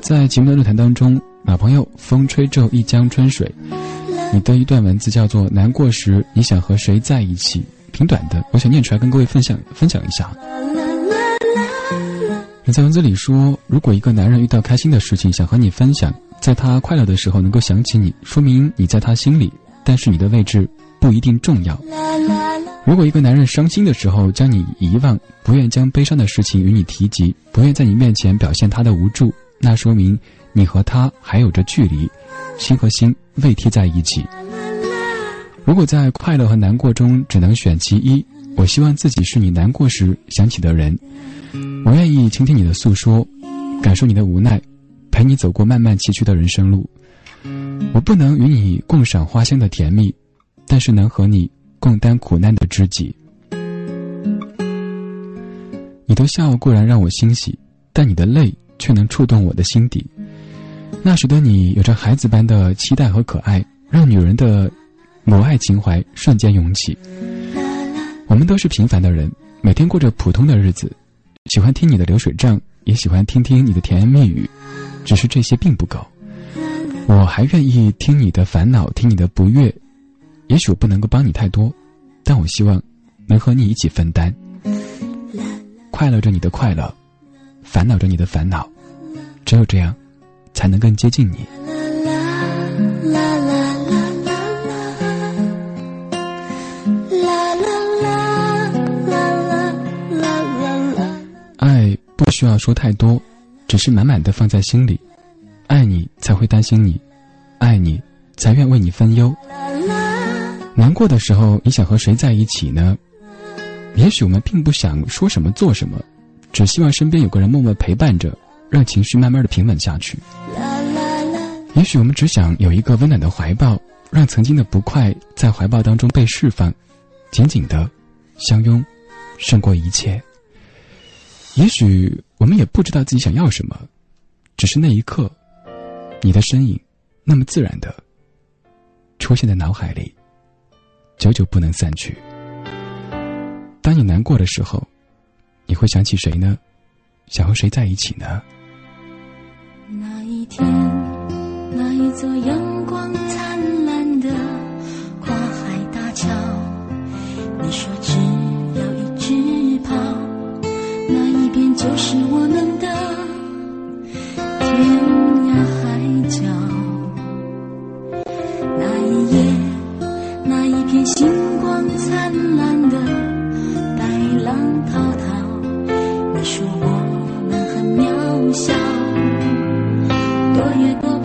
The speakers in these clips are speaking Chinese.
在节目的论坛当中，老朋友风吹皱一江春水，你的一段文字叫做“难过时你想和谁在一起”，挺短的，我想念出来跟各位分享分享一下。你在文字里说，如果一个男人遇到开心的事情想和你分享，在他快乐的时候能够想起你，说明你在他心里，但是你的位置不一定重要。如果一个男人伤心的时候将你遗忘，不愿将悲伤的事情与你提及，不愿在你面前表现他的无助，那说明你和他还有着距离，心和心未贴在一起。如果在快乐和难过中只能选其一，我希望自己是你难过时想起的人。我愿意倾听你的诉说，感受你的无奈，陪你走过漫漫崎岖的人生路。我不能与你共赏花香的甜蜜，但是能和你。共担苦难的知己，你的笑固然让我欣喜，但你的泪却能触动我的心底。那时的你有着孩子般的期待和可爱，让女人的母爱情怀瞬间涌起。我们都是平凡的人，每天过着普通的日子，喜欢听你的流水账，也喜欢听听你的甜言蜜语，只是这些并不够。我还愿意听你的烦恼，听你的不悦。也许我不能够帮你太多，但我希望能和你一起分担，快乐着你的快乐，烦恼着你的烦恼，只有这样，才能更接近你。爱不需要说太多，只是满满的放在心里。爱你才会担心你，爱你才愿为你分忧。难过的时候，你想和谁在一起呢？也许我们并不想说什么做什么，只希望身边有个人默默陪伴着，让情绪慢慢的平稳下去。也许我们只想有一个温暖的怀抱，让曾经的不快在怀抱当中被释放，紧紧的相拥，胜过一切。也许我们也不知道自己想要什么，只是那一刻，你的身影那么自然的出现在脑海里。久久不能散去。当你难过的时候，你会想起谁呢？想和谁在一起呢？那一天，那一座阳光灿烂的跨海大桥，你说只要一直跑，那一边就是我们的天涯海角。那一夜。那一片星光灿烂的白浪滔滔，说我们很渺小，多也多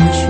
很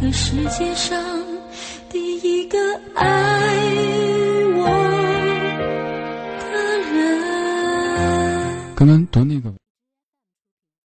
这个世界上第一个爱我的人，刚刚读那个。